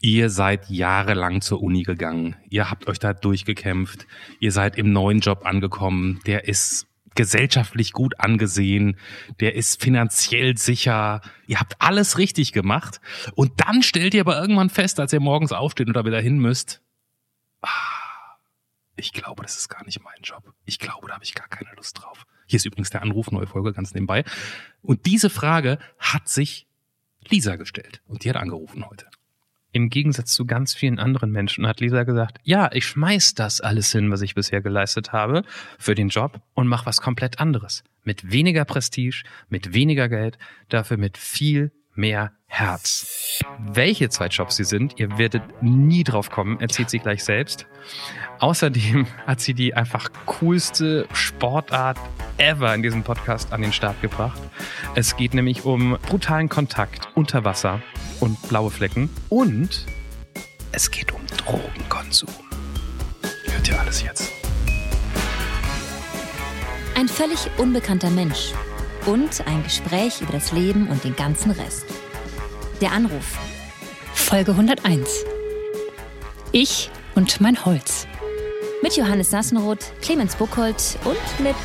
Ihr seid jahrelang zur Uni gegangen. Ihr habt euch da durchgekämpft. Ihr seid im neuen Job angekommen. Der ist gesellschaftlich gut angesehen. Der ist finanziell sicher. Ihr habt alles richtig gemacht. Und dann stellt ihr aber irgendwann fest, als ihr morgens aufsteht und da wieder hin müsst, ah, ich glaube, das ist gar nicht mein Job. Ich glaube, da habe ich gar keine Lust drauf. Hier ist übrigens der Anruf, neue Folge ganz nebenbei. Und diese Frage hat sich Lisa gestellt. Und die hat angerufen heute im Gegensatz zu ganz vielen anderen Menschen hat Lisa gesagt, ja, ich schmeiß das alles hin, was ich bisher geleistet habe, für den Job und mach was komplett anderes. Mit weniger Prestige, mit weniger Geld, dafür mit viel mehr Herz. Welche zwei Jobs sie sind, ihr werdet nie drauf kommen, erzählt sie gleich selbst. Außerdem hat sie die einfach coolste Sportart ever in diesem Podcast an den Start gebracht. Es geht nämlich um brutalen Kontakt unter Wasser und blaue Flecken und es geht um Drogenkonsum. Hört ihr alles jetzt? Ein völlig unbekannter Mensch und ein Gespräch über das Leben und den ganzen Rest. Der Anruf. Folge 101. Ich und mein Holz. Mit Johannes Sassenroth, Clemens Buchholz und mit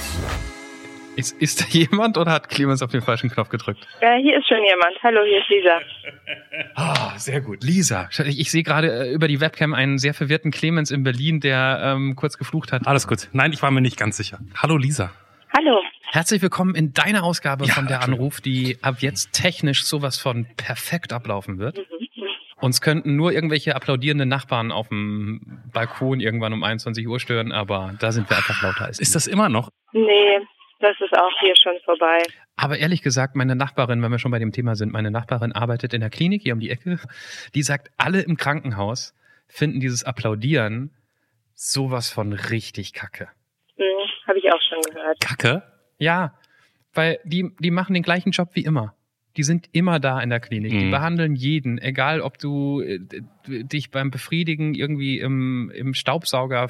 ist, ist da jemand oder hat Clemens auf den falschen Knopf gedrückt? Ja, hier ist schon jemand. Hallo, hier ist Lisa. Ah, sehr gut. Lisa. Ich, ich sehe gerade äh, über die Webcam einen sehr verwirrten Clemens in Berlin, der ähm, kurz geflucht hat. Alles gut. Nein, ich war mir nicht ganz sicher. Hallo, Lisa. Hallo. Herzlich willkommen in deiner Ausgabe ja, von der Anruf, die ab jetzt technisch sowas von perfekt ablaufen wird. Mhm. Uns könnten nur irgendwelche applaudierende Nachbarn auf dem Balkon irgendwann um 21 Uhr stören, aber da sind wir einfach lauter als Ist das immer noch? Nee, das ist auch hier schon vorbei. Aber ehrlich gesagt, meine Nachbarin, wenn wir schon bei dem Thema sind, meine Nachbarin arbeitet in der Klinik hier um die Ecke. Die sagt, alle im Krankenhaus finden dieses Applaudieren sowas von richtig kacke. Hm, Habe ich auch schon gehört. Kacke? Ja, weil die, die machen den gleichen Job wie immer. Die sind immer da in der Klinik. Mhm. Die behandeln jeden, egal ob du äh, dich beim Befriedigen irgendwie im, im Staubsauger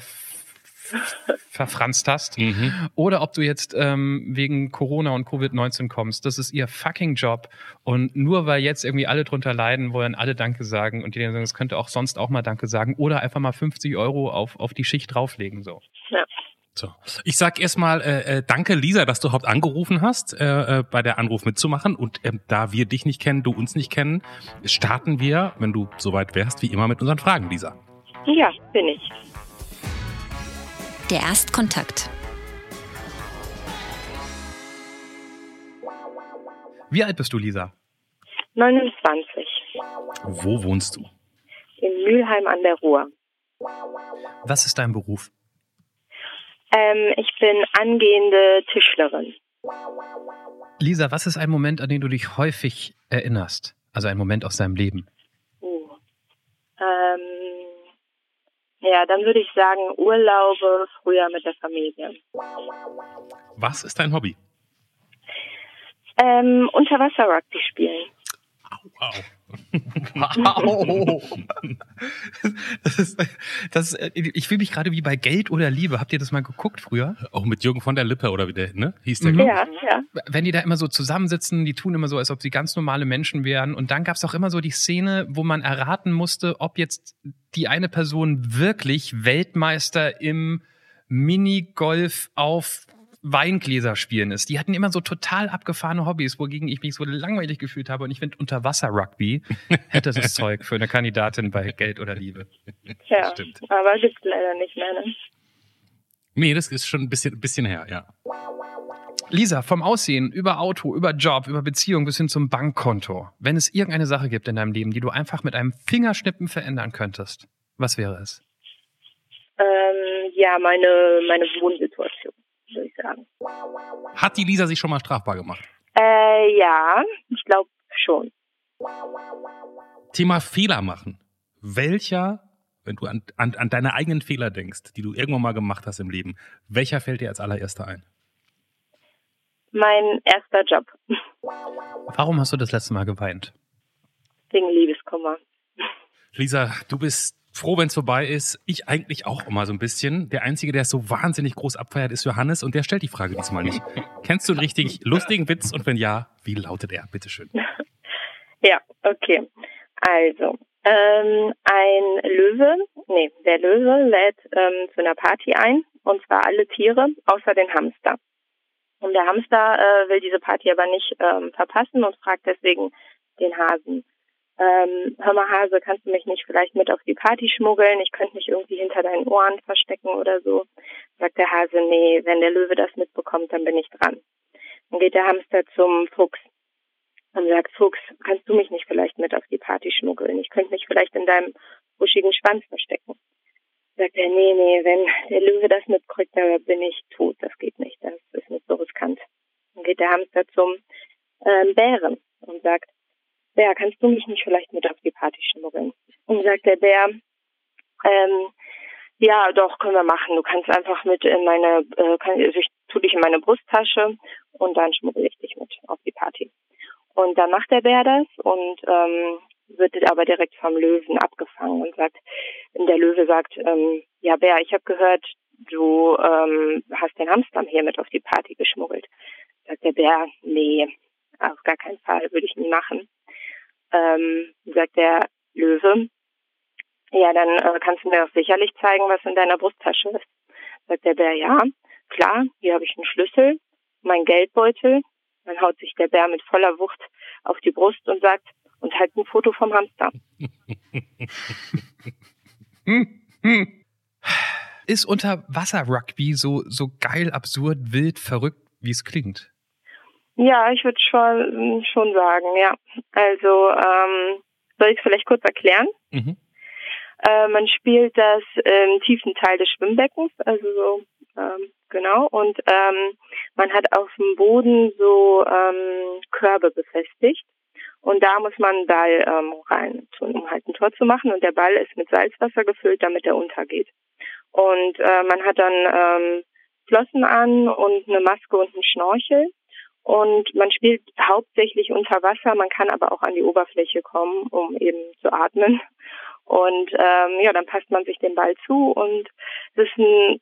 verfranst hast. Mhm. Oder ob du jetzt ähm, wegen Corona und Covid-19 kommst. Das ist ihr fucking Job. Und nur weil jetzt irgendwie alle drunter leiden, wollen alle Danke sagen. Und die sagen, es könnte auch sonst auch mal Danke sagen. Oder einfach mal 50 Euro auf, auf die Schicht drauflegen. So. Ja. So. Ich sag erstmal äh, äh, danke, Lisa, dass du überhaupt angerufen hast, äh, äh, bei der Anruf mitzumachen. Und ähm, da wir dich nicht kennen, du uns nicht kennen, starten wir, wenn du soweit wärst, wie immer mit unseren Fragen, Lisa. Ja, bin ich. Der Erstkontakt. Wie alt bist du, Lisa? 29. Wo wohnst du? In Mülheim an der Ruhr. Was ist dein Beruf? Ähm, ich bin angehende Tischlerin. Lisa, was ist ein Moment, an den du dich häufig erinnerst? Also ein Moment aus deinem Leben? Uh. Ähm, ja, dann würde ich sagen Urlaube früher mit der Familie. Was ist dein Hobby? Ähm, Unterwasser-Rugby spielen. Au, au. Wow. Das ist, das ist, ich fühle mich gerade wie bei Geld oder Liebe. Habt ihr das mal geguckt früher? Auch mit Jürgen von der Lippe oder wie der, ne? Hieß der? Mhm. Ja, ja. Wenn die da immer so zusammensitzen, die tun immer so, als ob sie ganz normale Menschen wären. Und dann gab es auch immer so die Szene, wo man erraten musste, ob jetzt die eine Person wirklich Weltmeister im Minigolf auf Weingläser spielen ist. Die hatten immer so total abgefahrene Hobbys, wogegen ich mich so langweilig gefühlt habe. Und ich finde, Unterwasser-Rugby hätte das Zeug für eine Kandidatin bei Geld oder Liebe. Ja, Stimmt. aber gibt's leider nicht mehr. Ne? Nee, das ist schon ein bisschen, ein bisschen her, ja. Lisa, vom Aussehen, über Auto, über Job, über Beziehung bis hin zum Bankkonto. Wenn es irgendeine Sache gibt in deinem Leben, die du einfach mit einem Fingerschnippen verändern könntest, was wäre es? Ähm, ja, meine, meine Wohnsituation würde ich sagen. Hat die Lisa sich schon mal strafbar gemacht? Äh, ja, ich glaube schon. Thema Fehler machen. Welcher, wenn du an, an, an deine eigenen Fehler denkst, die du irgendwann mal gemacht hast im Leben, welcher fällt dir als allererster ein? Mein erster Job. Warum hast du das letzte Mal geweint? Wegen Liebeskummer. Lisa, du bist froh, wenn es vorbei ist. Ich eigentlich auch immer so ein bisschen. Der Einzige, der es so wahnsinnig groß abfeiert, ist Johannes und der stellt die Frage diesmal nicht. Kennst du einen richtig lustigen Witz und wenn ja, wie lautet er? Bitteschön. Ja, okay. Also, Ähm, ein Löwe, nee, der Löwe lädt ähm, zu einer Party ein, und zwar alle Tiere, außer den Hamster. Und der Hamster äh, will diese Party aber nicht ähm, verpassen und fragt deswegen den Hasen. Ähm, hör mal Hase, kannst du mich nicht vielleicht mit auf die Party schmuggeln? Ich könnte mich irgendwie hinter deinen Ohren verstecken oder so. Sagt der Hase, nee, wenn der Löwe das mitbekommt, dann bin ich dran. Dann geht der Hamster zum Fuchs und sagt, Fuchs, kannst du mich nicht vielleicht mit auf die Party schmuggeln? Ich könnte mich vielleicht in deinem buschigen Schwanz verstecken. Sagt er, nee, nee, wenn der Löwe das mitkriegt, dann bin ich tot. Das geht nicht. Das ist nicht so riskant. Dann geht der Hamster zum ähm, Bären Bär, kannst du mich nicht vielleicht mit auf die Party schmuggeln? Und sagt der Bär, ähm, ja, doch, können wir machen. Du kannst einfach mit in meine, äh, kann, also ich tu dich in meine Brusttasche und dann schmuggle ich dich mit auf die Party. Und dann macht der Bär das und ähm, wird aber direkt vom Löwen abgefangen und sagt, der Löwe sagt, ähm, ja Bär, ich habe gehört, du ähm, hast den Hamster hier mit auf die Party geschmuggelt. Sagt der Bär, nee, auf gar keinen Fall, würde ich nie machen ähm, sagt der Löwe, ja, dann äh, kannst du mir auch sicherlich zeigen, was in deiner Brusttasche ist. Sagt der Bär, ja, klar, hier habe ich einen Schlüssel, mein Geldbeutel. Dann haut sich der Bär mit voller Wucht auf die Brust und sagt, und halt ein Foto vom Hamster. Ist Unterwasser-Rugby so, so geil, absurd, wild, verrückt, wie es klingt? Ja, ich würde schon, schon sagen, ja. Also, ähm, soll ich es vielleicht kurz erklären? Mhm. Äh, man spielt das im tiefen Teil des Schwimmbeckens, also so, ähm, genau. Und ähm, man hat auf dem Boden so ähm, Körbe befestigt. Und da muss man einen Ball ähm, rein tun, um halt ein Tor zu machen. Und der Ball ist mit Salzwasser gefüllt, damit er untergeht. Und äh, man hat dann ähm, Flossen an und eine Maske und einen Schnorchel. Und man spielt hauptsächlich unter Wasser, man kann aber auch an die Oberfläche kommen, um eben zu atmen. Und ähm, ja, dann passt man sich den Ball zu und es ist ein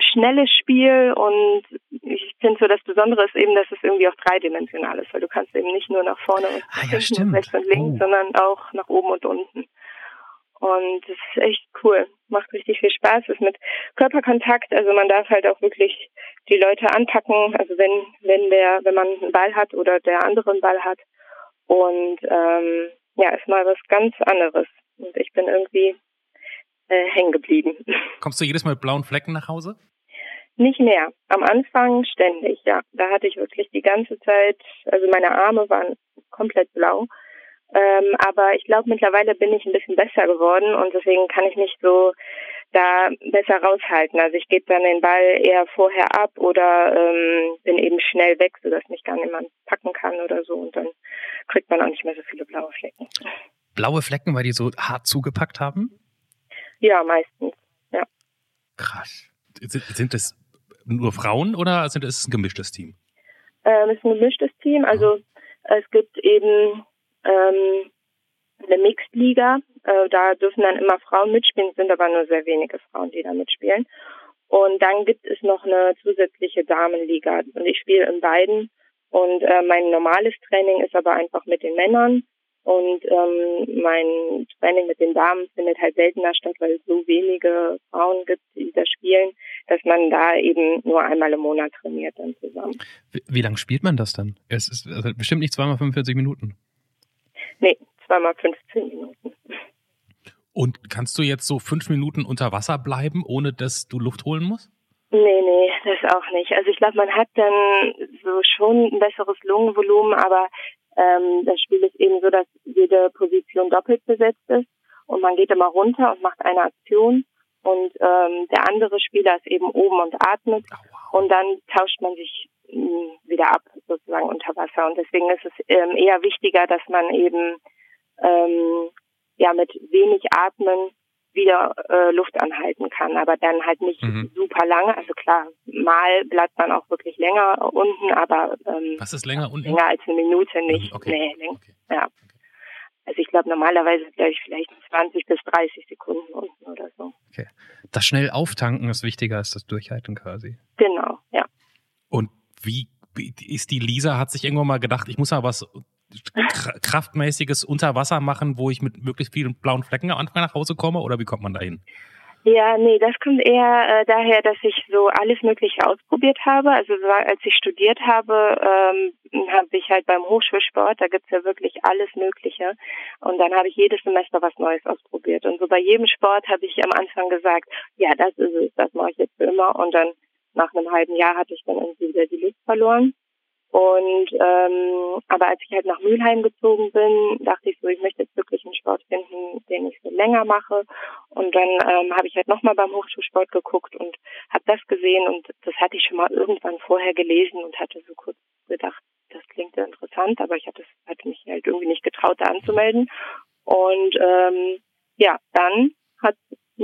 schnelles Spiel und ich finde so das Besondere ist eben, dass es irgendwie auch dreidimensional ist, weil du kannst eben nicht nur nach vorne und ah, ja, hinten, rechts und links, oh. sondern auch nach oben und unten. Und das ist echt cool. Macht richtig viel Spaß. Ist mit Körperkontakt. Also man darf halt auch wirklich die Leute anpacken. Also wenn, wenn der, wenn man einen Ball hat oder der andere einen Ball hat. Und ähm, ja, ist mal was ganz anderes. Und ich bin irgendwie äh, hängen geblieben. Kommst du jedes Mal mit blauen Flecken nach Hause? Nicht mehr. Am Anfang ständig, ja. Da hatte ich wirklich die ganze Zeit, also meine Arme waren komplett blau. Ähm, aber ich glaube, mittlerweile bin ich ein bisschen besser geworden und deswegen kann ich mich so da besser raushalten. Also ich gebe dann den Ball eher vorher ab oder ähm, bin eben schnell weg, sodass mich gar niemand packen kann oder so und dann kriegt man auch nicht mehr so viele blaue Flecken. Blaue Flecken, weil die so hart zugepackt haben? Ja, meistens, ja. Krass. Sind, sind das nur Frauen oder sind es ein gemischtes Team? Ähm, es ist ein gemischtes Team. Also es gibt eben ähm, eine Mixed-Liga. Äh, da dürfen dann immer Frauen mitspielen, sind aber nur sehr wenige Frauen, die da mitspielen. Und dann gibt es noch eine zusätzliche Damenliga. Und ich spiele in beiden. Und äh, mein normales Training ist aber einfach mit den Männern. Und ähm, mein Training mit den Damen findet halt seltener statt, weil es so wenige Frauen gibt, die da spielen, dass man da eben nur einmal im Monat trainiert dann zusammen. Wie, wie lange spielt man das dann? Es ist also bestimmt nicht zweimal 45 Minuten. Nee, zweimal 15 Minuten. Und kannst du jetzt so fünf Minuten unter Wasser bleiben, ohne dass du Luft holen musst? Nee, nee, das auch nicht. Also ich glaube, man hat dann so schon ein besseres Lungenvolumen, aber ähm, das Spiel ist eben so, dass jede Position doppelt besetzt ist und man geht immer runter und macht eine Aktion und ähm, der andere Spieler ist eben oben und atmet und dann tauscht man sich wieder ab, sozusagen unter Wasser. Und deswegen ist es ähm, eher wichtiger, dass man eben ähm, ja mit wenig Atmen wieder äh, Luft anhalten kann, aber dann halt nicht mhm. super lange. Also klar, mal bleibt man auch wirklich länger unten, aber ähm, was ist länger unten? Länger als eine Minute nicht. Okay. Nee, länger. Okay. Ja. Also ich glaube normalerweise glaube ich vielleicht 20 bis 30 Sekunden unten oder so. Okay. Das schnell auftanken ist wichtiger als das Durchhalten quasi. Genau, ja. Wie, ist die Lisa, hat sich irgendwann mal gedacht, ich muss mal was kraftmäßiges Unterwasser machen, wo ich mit möglichst vielen blauen Flecken am Anfang nach Hause komme? Oder wie kommt man da hin? Ja, nee, das kommt eher äh, daher, dass ich so alles Mögliche ausprobiert habe. Also als ich studiert habe, ähm, habe ich halt beim Hochschulsport, da gibt's ja wirklich alles Mögliche. Und dann habe ich jedes Semester was Neues ausprobiert. Und so bei jedem Sport habe ich am Anfang gesagt, ja, das ist es, das mache ich jetzt für immer. Und dann nach einem halben Jahr hatte ich dann irgendwie wieder die Lust verloren. Und ähm, aber als ich halt nach Mülheim gezogen bin, dachte ich so, ich möchte jetzt wirklich einen Sport finden, den ich so länger mache. Und dann ähm, habe ich halt nochmal beim Hochschulsport geguckt und habe das gesehen und das hatte ich schon mal irgendwann vorher gelesen und hatte so kurz gedacht, das klingt ja interessant, aber ich hatte, hatte mich halt irgendwie nicht getraut, da anzumelden. Und ähm, ja, dann hat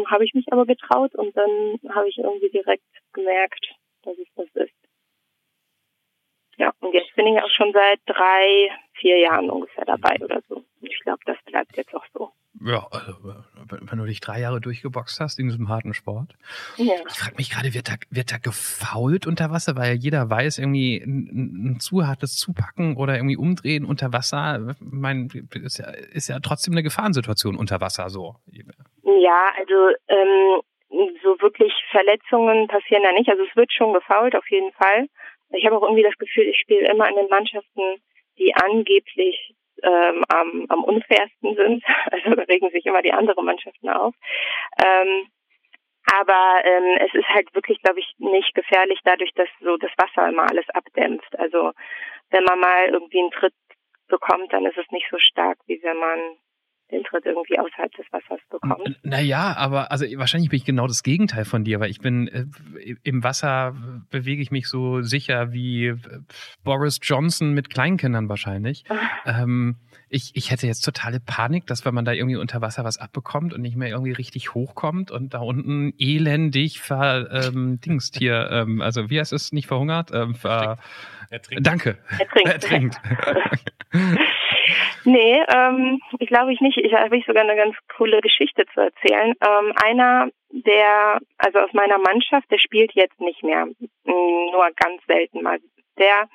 habe ich mich aber getraut und dann habe ich irgendwie direkt gemerkt, dass es das ist. Ja, und jetzt bin ich auch schon seit drei, vier Jahren ungefähr dabei oder so. Und ich glaube, das bleibt jetzt auch so. Ja, also wenn du dich drei Jahre durchgeboxt hast in diesem harten Sport. Ja. Ich frage mich gerade, wird da, wird da gefault unter Wasser? Weil jeder weiß, irgendwie ein, ein zu hartes Zupacken oder irgendwie umdrehen unter Wasser, mein, ist, ja, ist ja trotzdem eine Gefahrensituation unter Wasser so. Ja, also ähm, so wirklich Verletzungen passieren da nicht. Also es wird schon gefault, auf jeden Fall. Ich habe auch irgendwie das Gefühl, ich spiele immer in den Mannschaften, die angeblich ähm, am, am unfairsten sind. Also regen sich immer die anderen Mannschaften auf. Ähm, aber ähm, es ist halt wirklich, glaube ich, nicht gefährlich dadurch, dass so das Wasser immer alles abdämpft. Also wenn man mal irgendwie einen Tritt bekommt, dann ist es nicht so stark, wie wenn man den Tritt irgendwie außerhalb des Wassers bekommt. Naja, aber also wahrscheinlich bin ich genau das Gegenteil von dir, weil ich bin äh, im Wasser bewege ich mich so sicher wie äh, Boris Johnson mit Kleinkindern wahrscheinlich. ähm, ich, ich hätte jetzt totale Panik, dass wenn man da irgendwie unter Wasser was abbekommt und nicht mehr irgendwie richtig hochkommt und da unten elendig verdingst ähm, hier, ähm, also wie heißt es, nicht verhungert? Ähm, ver, Ertrinkt. Danke. Ertrinkt. Ertrinkt. Nee, ähm, ich glaube ich nicht. Ich habe ich sogar eine ganz coole Geschichte zu erzählen. Ähm, einer, der, also aus meiner Mannschaft, der spielt jetzt nicht mehr, nur ganz selten mal. Der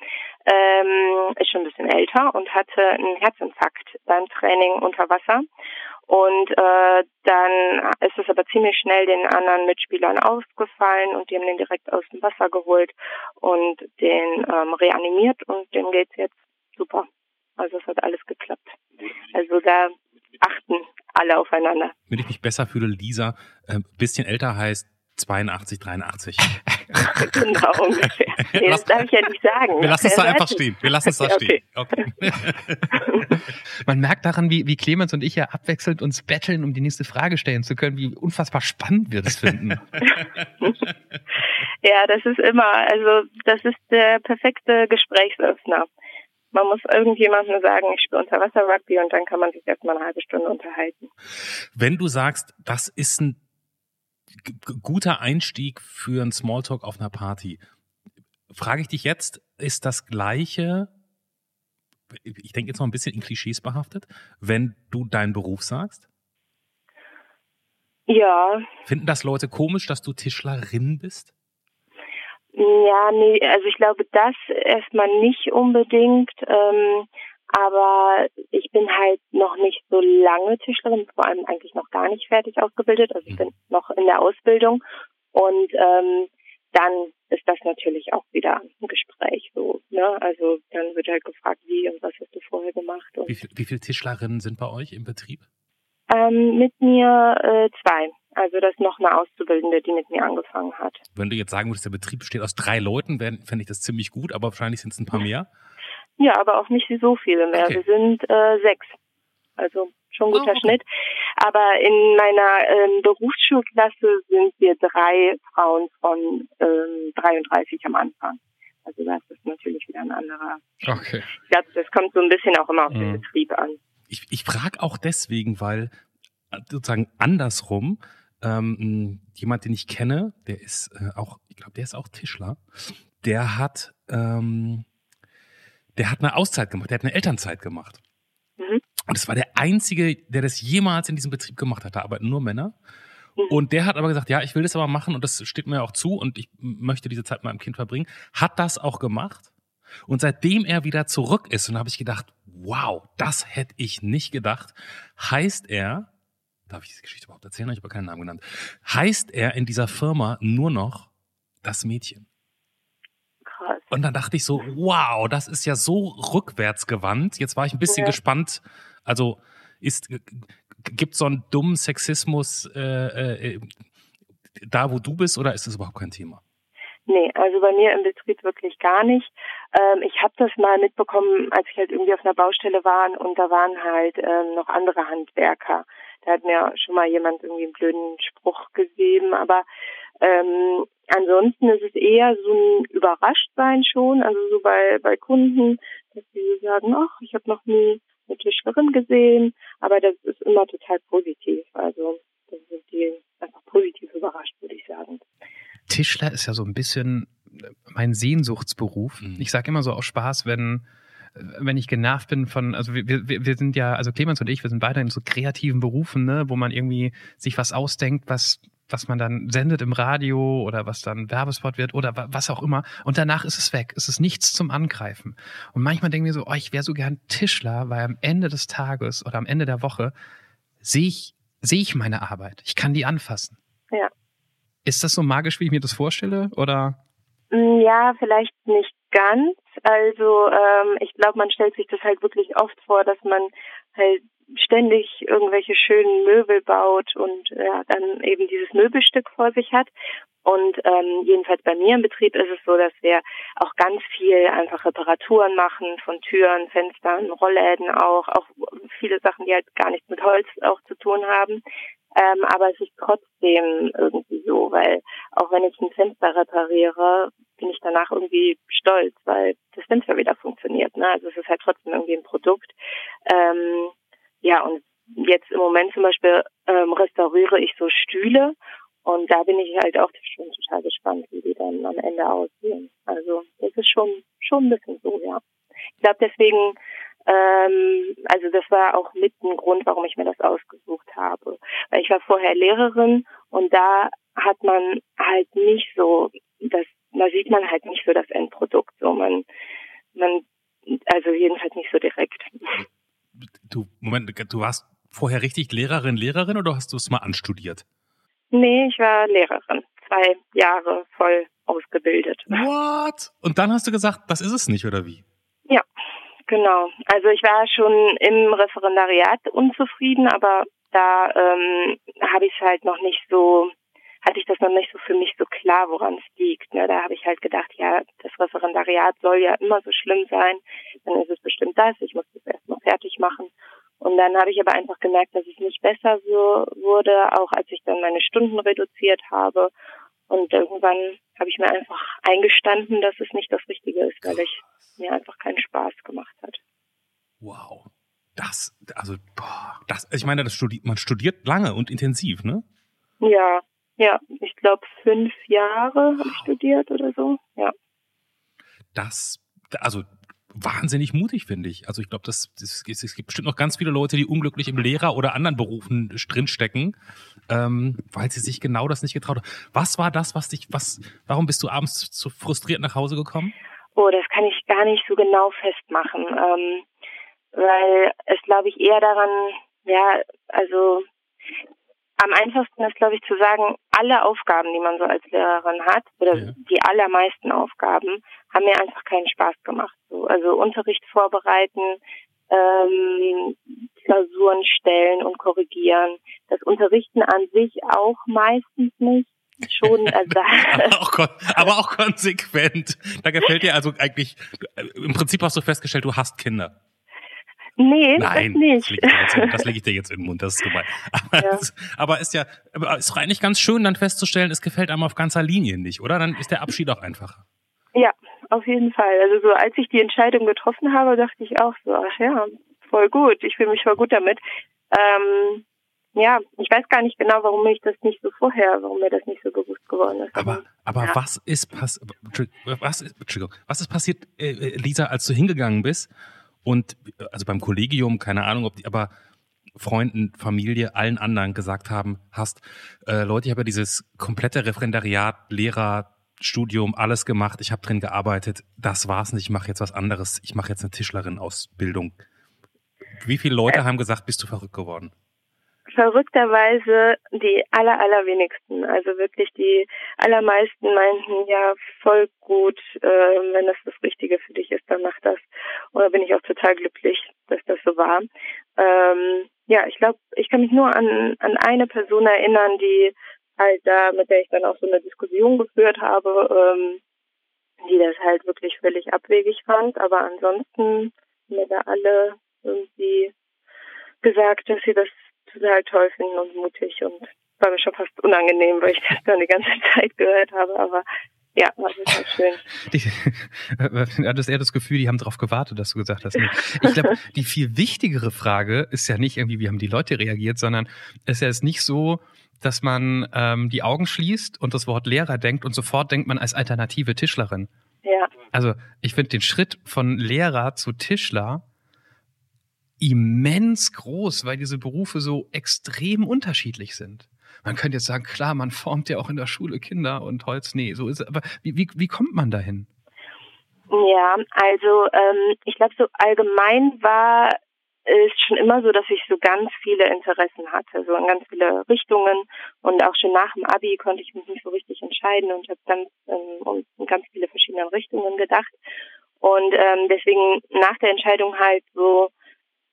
ähm, ist schon ein bisschen älter und hatte einen Herzinfarkt beim Training unter Wasser. Und äh, dann ist es aber ziemlich schnell den anderen Mitspielern aufgefallen und die haben den direkt aus dem Wasser geholt und den ähm, reanimiert und dem geht's jetzt super. Also es hat alles geklappt. Also da achten alle aufeinander. Wenn ich mich besser fühle, Lisa, ein äh, bisschen älter heißt 82, 83. genau, ungefähr. Nee, das darf ich ja nicht sagen. Wir lassen es da einfach stehen. Wir lassen es da stehen. Okay. Man merkt daran, wie, wie Clemens und ich ja abwechselnd uns betteln, um die nächste Frage stellen zu können, wie unfassbar spannend wir das finden. ja, das ist immer, also das ist der perfekte Gesprächsöffner. Man muss irgendjemandem sagen, ich spiele Unterwasser-Rugby und dann kann man sich erstmal eine halbe Stunde unterhalten. Wenn du sagst, das ist ein guter Einstieg für einen Smalltalk auf einer Party, frage ich dich jetzt, ist das gleiche, ich denke jetzt noch ein bisschen in Klischees behaftet, wenn du deinen Beruf sagst? Ja. Finden das Leute komisch, dass du Tischlerin bist? Ja, nee, also ich glaube das erstmal nicht unbedingt. Ähm, aber ich bin halt noch nicht so lange Tischlerin, vor allem eigentlich noch gar nicht fertig ausgebildet. Also ich bin noch in der Ausbildung und ähm, dann ist das natürlich auch wieder ein Gespräch so. Ne? Also dann wird halt gefragt, wie und was hast du vorher gemacht. wie, viel, wie viele Tischlerinnen sind bei euch im Betrieb? Ähm, mit mir äh, zwei. Also das ist noch eine Auszubildende, die mit mir angefangen hat. Wenn du jetzt sagen würdest, der Betrieb besteht aus drei Leuten, fände ich das ziemlich gut, aber wahrscheinlich sind es ein paar mehr. Ja, aber auch nicht so viele mehr. Okay. Wir sind äh, sechs. Also schon guter oh, okay. Schnitt. Aber in meiner ähm, Berufsschulklasse sind wir drei Frauen von ähm, 33 am Anfang. Also das ist natürlich wieder ein anderer. Okay. Ich glaube, das kommt so ein bisschen auch immer auf den mhm. Betrieb an. Ich, ich frage auch deswegen, weil äh, sozusagen andersrum ähm, jemand, den ich kenne, der ist äh, auch, ich glaube, der ist auch Tischler. Der hat, ähm, der hat eine Auszeit gemacht, der hat eine Elternzeit gemacht. Mhm. Und es war der einzige, der das jemals in diesem Betrieb gemacht hat. Da arbeiten nur Männer. Mhm. Und der hat aber gesagt, ja, ich will das aber machen und das steht mir auch zu und ich möchte diese Zeit mit meinem Kind verbringen. Hat das auch gemacht. Und seitdem er wieder zurück ist, und da habe ich gedacht, wow, das hätte ich nicht gedacht. Heißt er, darf ich diese Geschichte überhaupt erzählen? Ich habe keinen Namen genannt. Heißt er in dieser Firma nur noch das Mädchen? Krass. Und dann dachte ich so, wow, das ist ja so rückwärtsgewandt. Jetzt war ich ein bisschen Ja. gespannt. Also ist gibt so einen dummen Sexismus äh, äh, da, wo du bist, oder ist das überhaupt kein Thema? Nee, also bei mir im Betrieb wirklich gar nicht. Ähm, ich habe das mal mitbekommen, als ich halt irgendwie auf einer Baustelle war und da waren halt ähm, noch andere Handwerker. Da hat mir schon mal jemand irgendwie einen blöden Spruch gegeben, aber ähm, ansonsten ist es eher so ein Überraschtsein schon, also so bei, bei Kunden, dass die so sagen, ach, ich habe noch nie eine Tischlerin gesehen, aber das ist immer total positiv. Also da sind die einfach positiv überrascht, würde ich sagen. Tischler ist ja so ein bisschen mein Sehnsuchtsberuf. Mhm. Ich sage immer so aus Spaß, wenn wenn ich genervt bin von, also wir, wir, wir sind ja, also Clemens und ich, wir sind beide in so kreativen Berufen, ne, wo man irgendwie sich was ausdenkt, was was man dann sendet im Radio oder was dann Werbespot wird oder wa- was auch immer. Und danach ist es weg. Es ist nichts zum Angreifen. Und manchmal denken wir so, oh, ich wäre so gern Tischler, weil am Ende des Tages oder am Ende der Woche sehe ich, sehe ich meine Arbeit. Ich kann die anfassen. Ja. Ist das so magisch, wie ich mir das vorstelle? Oder? Mm, Ja, vielleicht nicht ganz. Also ähm, ich glaube, man stellt sich das halt wirklich oft vor, dass man halt ständig irgendwelche schönen Möbel baut und ja, dann eben dieses Möbelstück vor sich hat. Und ähm, jedenfalls bei mir im Betrieb ist es so, dass wir auch ganz viel einfach Reparaturen machen von Türen, Fenstern, Rollläden auch, auch viele Sachen, die halt gar nichts mit Holz auch zu tun haben. Ähm, aber es ist trotzdem irgendwie so, weil auch wenn ich ein Fenster repariere, bin ich danach irgendwie stolz, weil das Fenster wieder funktioniert. Ne? Also es ist halt trotzdem irgendwie ein Produkt. Ähm, ja, und jetzt im Moment zum Beispiel ähm, restauriere ich so Stühle und da bin ich halt auch schon total gespannt, wie die dann am Ende aussehen. Also das ist schon schon ein bisschen so, ja. Ich glaube deswegen, ähm, also das war auch mit ein Grund, warum ich mir das ausgesucht habe. Weil ich war vorher Lehrerin und da hat man halt nicht so, das, da sieht man halt nicht so das Endprodukt. So man, man, also jedenfalls nicht so direkt. Du, Moment, du warst vorher richtig Lehrerin, Lehrerin oder hast du es mal anstudiert? Nee, ich war Lehrerin. Zwei Jahre voll ausgebildet. What? Und dann hast du gesagt, das ist es nicht, oder wie? Ja, genau. Also ich war schon im Referendariat unzufrieden, aber da ähm, habe ich halt noch nicht so, hatte ich das noch nicht so für mich so klar, woran es liegt. Ne? Da habe ich halt gedacht, ja, das Referendariat soll ja immer so schlimm sein, dann ist es bestimmt das, ich muss das erstmal fertig machen. Und dann habe ich aber einfach gemerkt, dass es nicht besser so wurde, auch als ich dann meine Stunden reduziert habe. Und irgendwann habe ich mir einfach eingestanden, dass es nicht das Richtige ist, weil ich mir einfach keinen Spaß gemacht hat. Wow. Das, also, boah, das, ich meine, das studi man studiert lange und intensiv, ne? Ja, ja, ich glaube fünf Jahre habe ich studiert oder so. Ja. Das, also, wahnsinnig mutig, finde ich. Also ich glaube, das, das, es gibt bestimmt noch ganz viele Leute, die unglücklich im Lehrer- oder anderen Berufen drinstecken, ähm, weil sie sich genau das nicht getraut haben. Was war das, was dich, was, warum bist du abends zu frustriert nach Hause gekommen? Oh, das kann ich gar nicht so genau festmachen, ähm, weil es glaube ich eher daran, ja, also am einfachsten ist, glaube ich, zu sagen, alle Aufgaben, die man so als Lehrerin hat, oder Ja. die allermeisten Aufgaben, haben mir einfach keinen Spaß gemacht. So, also Unterricht vorbereiten, ähm, Klausuren stellen und korrigieren. Das Unterrichten an sich auch meistens nicht. Schon, also aber, auch, aber auch konsequent. Da gefällt dir also eigentlich, im Prinzip hast du festgestellt, du hast Kinder. Nee, Nein, das nicht. das lege ich, dir jetzt in- das leg ich dir jetzt in den Mund, das ist gemein. Aber, Ja. es, aber ist ja, aber ist doch eigentlich ganz schön, dann festzustellen, es gefällt einem auf ganzer Linie nicht, oder? Dann ist der Abschied auch einfacher. Ja, auf jeden Fall. Also so als ich die Entscheidung getroffen habe, dachte ich auch so, ach ja, voll gut. Ich fühle mich voll gut damit. Ähm, ja, ich weiß gar nicht genau, warum ich das nicht so vorher, warum mir das nicht so bewusst geworden ist. Aber, aber ja. was ist pass was ist, Entschuldigung, was ist passiert, äh, äh, Lisa, als du hingegangen bist und äh, also beim Kollegium, keine Ahnung, ob die, aber Freunden, Familie, allen anderen gesagt haben, hast, äh, Leute, ich habe ja dieses komplette Referendariat, Lehrer, Studium, alles gemacht, ich habe drin gearbeitet, das war's nicht, ich mache jetzt was anderes, ich mache jetzt eine Tischlerin-Ausbildung. Wie viele Leute haben gesagt, bist du verrückt geworden? Verrückterweise die aller, allerwenigsten. Also wirklich die allermeisten meinten, ja, voll gut, äh, wenn das das Richtige für dich ist, dann mach das. Und da bin ich auch total glücklich, dass das so war. Ähm, ja, ich glaube, ich kann mich nur an, an eine Person erinnern, die halt da, mit der ich dann auch so eine Diskussion geführt habe, ähm, die das halt wirklich völlig abwegig fand. Aber ansonsten mir da alle irgendwie gesagt, dass sie das total toll finden und mutig und war mir schon fast unangenehm, weil ich das dann die ganze Zeit gehört habe, aber ja, war total schön. Die, hattest eher das Gefühl, die haben darauf gewartet, dass du gesagt hast. Nee. Ich glaube, die viel wichtigere Frage ist ja nicht irgendwie, wie haben die Leute reagiert, sondern es ist ja jetzt nicht so, dass man ähm, die Augen schließt und das Wort Lehrer denkt und sofort denkt man als alternative Tischlerin. Ja. Also ich finde den Schritt von Lehrer zu Tischler immens groß, weil diese Berufe so extrem unterschiedlich sind. Man könnte jetzt sagen, klar, man formt ja auch in der Schule Kinder und Holz, nee, so ist es. Aber wie, wie, wie kommt man dahin? Ja, also ähm, ich glaube, so allgemein war es schon immer so, dass ich so ganz viele Interessen hatte, so in ganz viele Richtungen und auch schon nach dem Abi konnte ich mich nicht so richtig entscheiden und habe dann ähm, in ganz viele verschiedene Richtungen gedacht und ähm, deswegen nach der Entscheidung halt so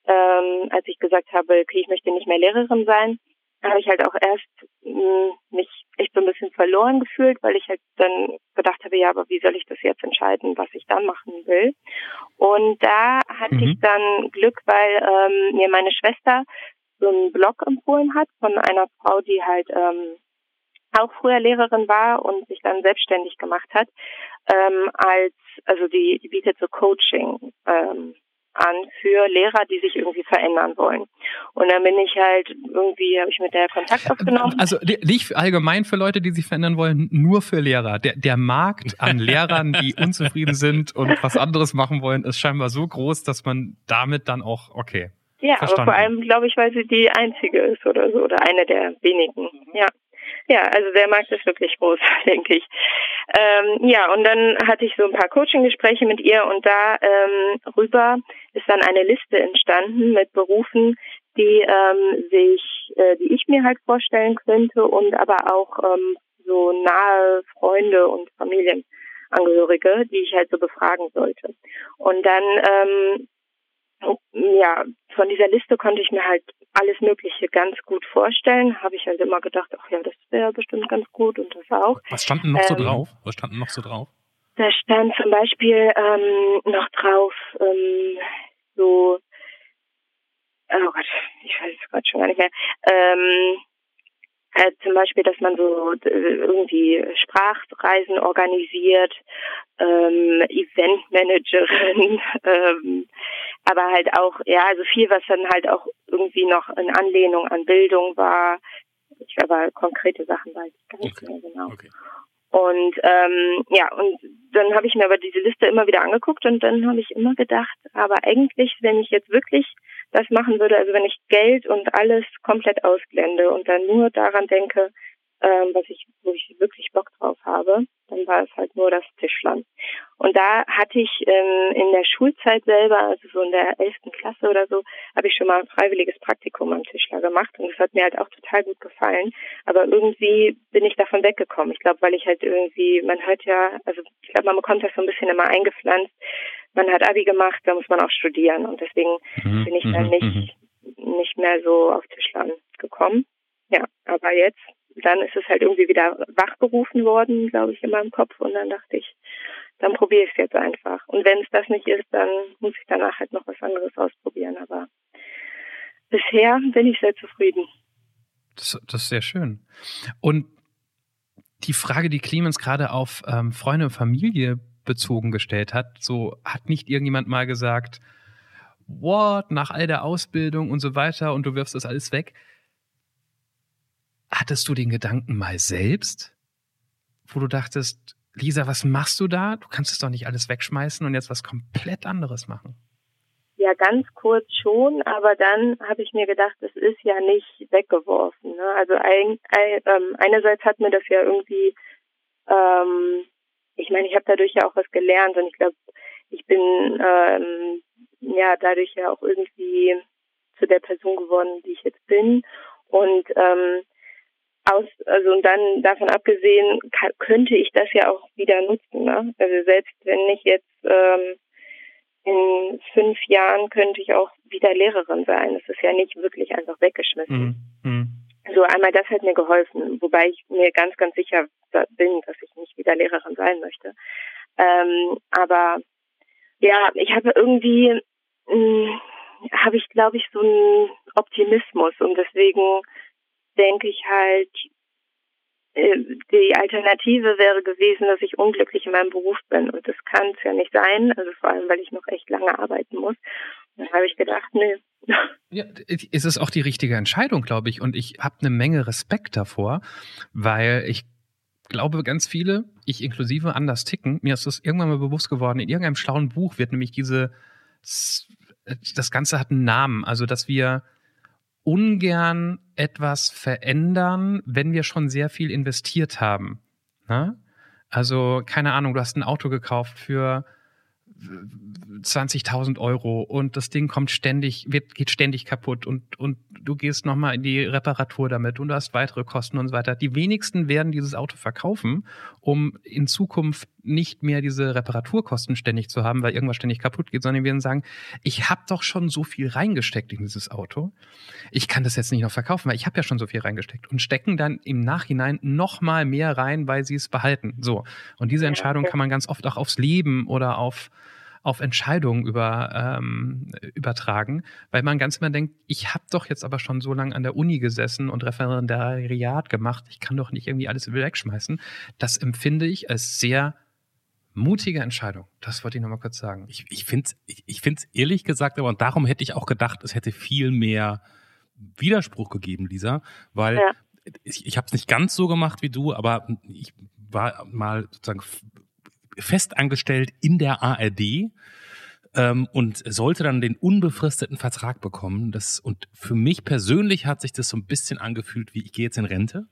ähm, als ich gesagt habe, okay, ich möchte nicht mehr Lehrerin sein, habe ich halt auch erst mh, hm, mich echt so ein bisschen verloren gefühlt, weil ich halt dann gedacht habe, ja, aber wie soll ich das jetzt entscheiden, was ich dann machen will? Und da hatte mhm. ich dann Glück, weil ähm, mir meine Schwester so einen Blog empfohlen hat von einer Frau, die halt ähm, auch früher Lehrerin war und sich dann selbstständig gemacht hat, ähm, als also die, die bietet so Coaching ähm, an für Lehrer, die sich irgendwie verändern wollen. Und dann bin ich halt irgendwie, habe ich mit der Kontakt aufgenommen. Also nicht allgemein für Leute, die sich verändern wollen, nur für Lehrer. Der, der Markt an Lehrern, die unzufrieden sind und was anderes machen wollen, ist scheinbar so groß, dass man damit dann auch, okay. Ja, verstanden. aber vor allem glaube ich, weil sie die einzige ist oder so, oder eine der wenigen. Ja. Ja, also der Markt ist wirklich groß, denke ich. Ähm, ja, und dann hatte ich so ein paar Coaching-Gespräche mit ihr und da ähm, rüber ist dann eine Liste entstanden mit Berufen, die ähm, sich, äh, die ich mir halt vorstellen könnte und aber auch ähm, so nahe Freunde und Familienangehörige, die ich halt so befragen sollte. Und dann ähm, ja, von dieser Liste konnte ich mir halt alles Mögliche ganz gut vorstellen. Habe ich halt immer gedacht, ach ja, das wäre bestimmt ganz gut und das auch. Was stand denn noch ähm, so drauf? Was stand denn noch so drauf? Da stand zum Beispiel ähm, noch drauf, ähm, so, oh Gott, ich weiß es gerade schon gar nicht mehr. Ähm, äh, zum Beispiel, dass man so äh, irgendwie Sprachreisen organisiert, ähm, Eventmanagerin, ähm, aber halt auch, ja, also viel, was dann halt auch irgendwie noch in Anlehnung an Bildung war. Ich aber konkrete Sachen weiß ich gar nicht okay. mehr genau. Okay. Und ähm, ja, und dann habe ich mir aber diese Liste immer wieder angeguckt und dann habe ich immer gedacht, aber eigentlich, wenn ich jetzt wirklich das machen würde, also wenn ich Geld und alles komplett ausblende und dann nur daran denke, ähm, was ich, wo ich wirklich Bock drauf habe, dann war es halt nur das Tischlern. Und da hatte ich ähm, in der Schulzeit selber, also so in der elften Klasse oder so, habe ich schon mal ein freiwilliges Praktikum am Tischler gemacht und das hat mir halt auch total gut gefallen. Aber irgendwie bin ich davon weggekommen. Ich glaube, weil ich halt irgendwie, man hört ja, also ich glaube, man bekommt das so ein bisschen immer eingepflanzt. Man hat Abi gemacht, da muss man auch studieren und deswegen mhm, bin ich dann mhm, nicht mhm. nicht mehr so auf Tischlern gekommen. Ja, aber jetzt dann ist es halt irgendwie wieder wachgerufen worden, glaube ich, in meinem Kopf. Und dann dachte ich, dann probiere ich es jetzt einfach. Und wenn es das nicht ist, dann muss ich danach halt noch was anderes ausprobieren. Aber bisher bin ich sehr zufrieden. Das, das ist sehr schön. Und die Frage, die Clemens gerade auf ähm, Freunde und Familie bezogen gestellt hat, so hat nicht irgendjemand mal gesagt, what, nach all der Ausbildung und so weiter und du wirfst das alles weg. Hattest du den Gedanken mal selbst, wo du dachtest, Lisa, was machst du da? Du kannst es doch nicht alles wegschmeißen und jetzt was komplett anderes machen. Ja, ganz kurz schon, aber dann habe ich mir gedacht, es ist ja nicht weggeworfen. Ne? Also ein, ein, ähm, einerseits hat mir das ja irgendwie, ähm, ich meine, ich habe dadurch ja auch was gelernt und ich glaube, ich bin ähm, ja dadurch ja auch irgendwie zu der Person geworden, die ich jetzt bin. Und ähm, aus, also und dann davon abgesehen, kann, könnte ich das ja auch wieder nutzen. Ne? Also selbst wenn ich jetzt ähm, in fünf Jahren könnte ich auch wieder Lehrerin sein. Das ist ja nicht wirklich einfach weggeschmissen. Mhm. mhm. So einmal das hat mir geholfen, wobei ich mir ganz, ganz sicher bin, dass ich nicht wieder Lehrerin sein möchte. Ähm, aber ja, ich habe irgendwie, hm, habe ich glaube ich so einen Optimismus und deswegen denke ich halt, äh, die Alternative wäre gewesen, dass ich unglücklich in meinem Beruf bin. Und das kann es ja nicht sein, also vor allem, weil ich noch echt lange arbeiten muss. Dann habe ich gedacht, nee. Ja, es ist auch die richtige Entscheidung, glaube ich. Und ich habe eine Menge Respekt davor, weil ich glaube, ganz viele, ich inklusive, anders ticken. Mir ist das irgendwann mal bewusst geworden. In irgendeinem schlauen Buch wird nämlich diese, das Ganze hat einen Namen. Also, dass wir ungern etwas verändern, wenn wir schon sehr viel investiert haben. Ne? Also, keine Ahnung, du hast ein Auto gekauft für 20.000 Euro und das Ding kommt ständig, wird, geht ständig kaputt und, und du gehst nochmal in die Reparatur damit und du hast weitere Kosten und so weiter. Die wenigsten werden dieses Auto verkaufen, um in Zukunft nicht mehr diese Reparaturkosten ständig zu haben, weil irgendwas ständig kaputt geht, sondern wir werden sagen, ich habe doch schon so viel reingesteckt in dieses Auto. Ich kann das jetzt nicht noch verkaufen, weil ich habe ja schon so viel reingesteckt und stecken dann im Nachhinein nochmal mehr rein, weil sie es behalten. So. Und diese Entscheidung kann man ganz oft auch aufs Leben oder auf auf Entscheidungen über, ähm, übertragen, weil man ganz immer denkt, ich habe doch jetzt aber schon so lange an der Uni gesessen und Referendariat gemacht, ich kann doch nicht irgendwie alles wegschmeißen. Das empfinde ich als sehr mutige Entscheidung. Das wollte ich nochmal kurz sagen. Ich, ich finde es ich, ich find's ehrlich gesagt, aber und darum hätte ich auch gedacht, es hätte viel mehr Widerspruch gegeben, Lisa, weil ja. ich, ich habe es nicht ganz so gemacht wie du, aber ich war mal sozusagen festangestellt in der ARD ähm, und sollte dann den unbefristeten Vertrag bekommen. Das, und für mich persönlich hat sich das so ein bisschen angefühlt, wie ich gehe jetzt in Rente.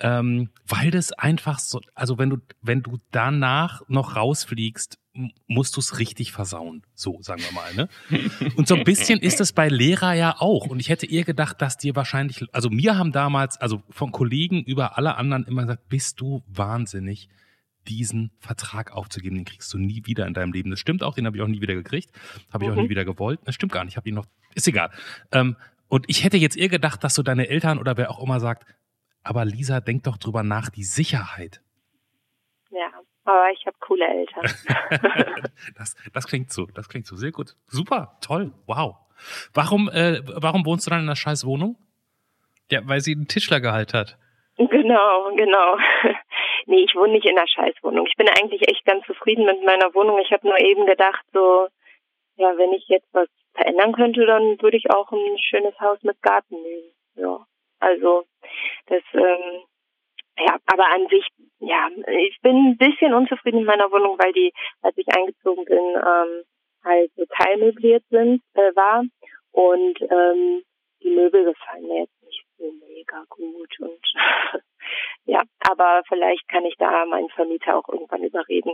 Ähm, weil das einfach so, also wenn du, wenn du danach noch rausfliegst, musst du es richtig versauen. So, sagen wir mal, ne? Und so ein bisschen ist es bei Lehrer ja auch. Und ich hätte eher gedacht, dass dir wahrscheinlich, also mir haben damals, also von Kollegen über alle anderen immer gesagt, bist du wahnsinnig diesen Vertrag aufzugeben, den kriegst du nie wieder in deinem Leben. Das stimmt auch, den habe ich auch nie wieder gekriegt, habe ich mhm. auch nie wieder gewollt. Das stimmt gar nicht, habe ihn noch, ist egal. Ähm, und ich hätte jetzt eher gedacht, dass du deine Eltern oder wer auch immer sagt, aber Lisa, denk doch drüber nach, die Sicherheit. Ja, aber ich habe coole Eltern. das, das klingt so, das klingt so sehr gut. Super, toll, wow. Warum, äh, warum wohnst du dann in einer scheiß Wohnung? Ja, weil sie einen Tischlergehalt hat. Genau, genau. Nee, ich wohne nicht in einer Scheißwohnung. Ich bin eigentlich echt ganz zufrieden mit meiner Wohnung. Ich habe nur eben gedacht, so, ja, wenn ich jetzt was verändern könnte, dann würde ich auch ein schönes Haus mit Garten nehmen. Ja, also das, ähm, ja, aber an sich, ja, ich bin ein bisschen unzufrieden mit meiner Wohnung, weil die, als ich eingezogen bin, ähm, halt so teilmöbliert sind, äh, war und ähm, die Möbel gefallen mir jetzt nicht so mega gut und ja, aber vielleicht kann ich da meinen Vermieter auch irgendwann überreden,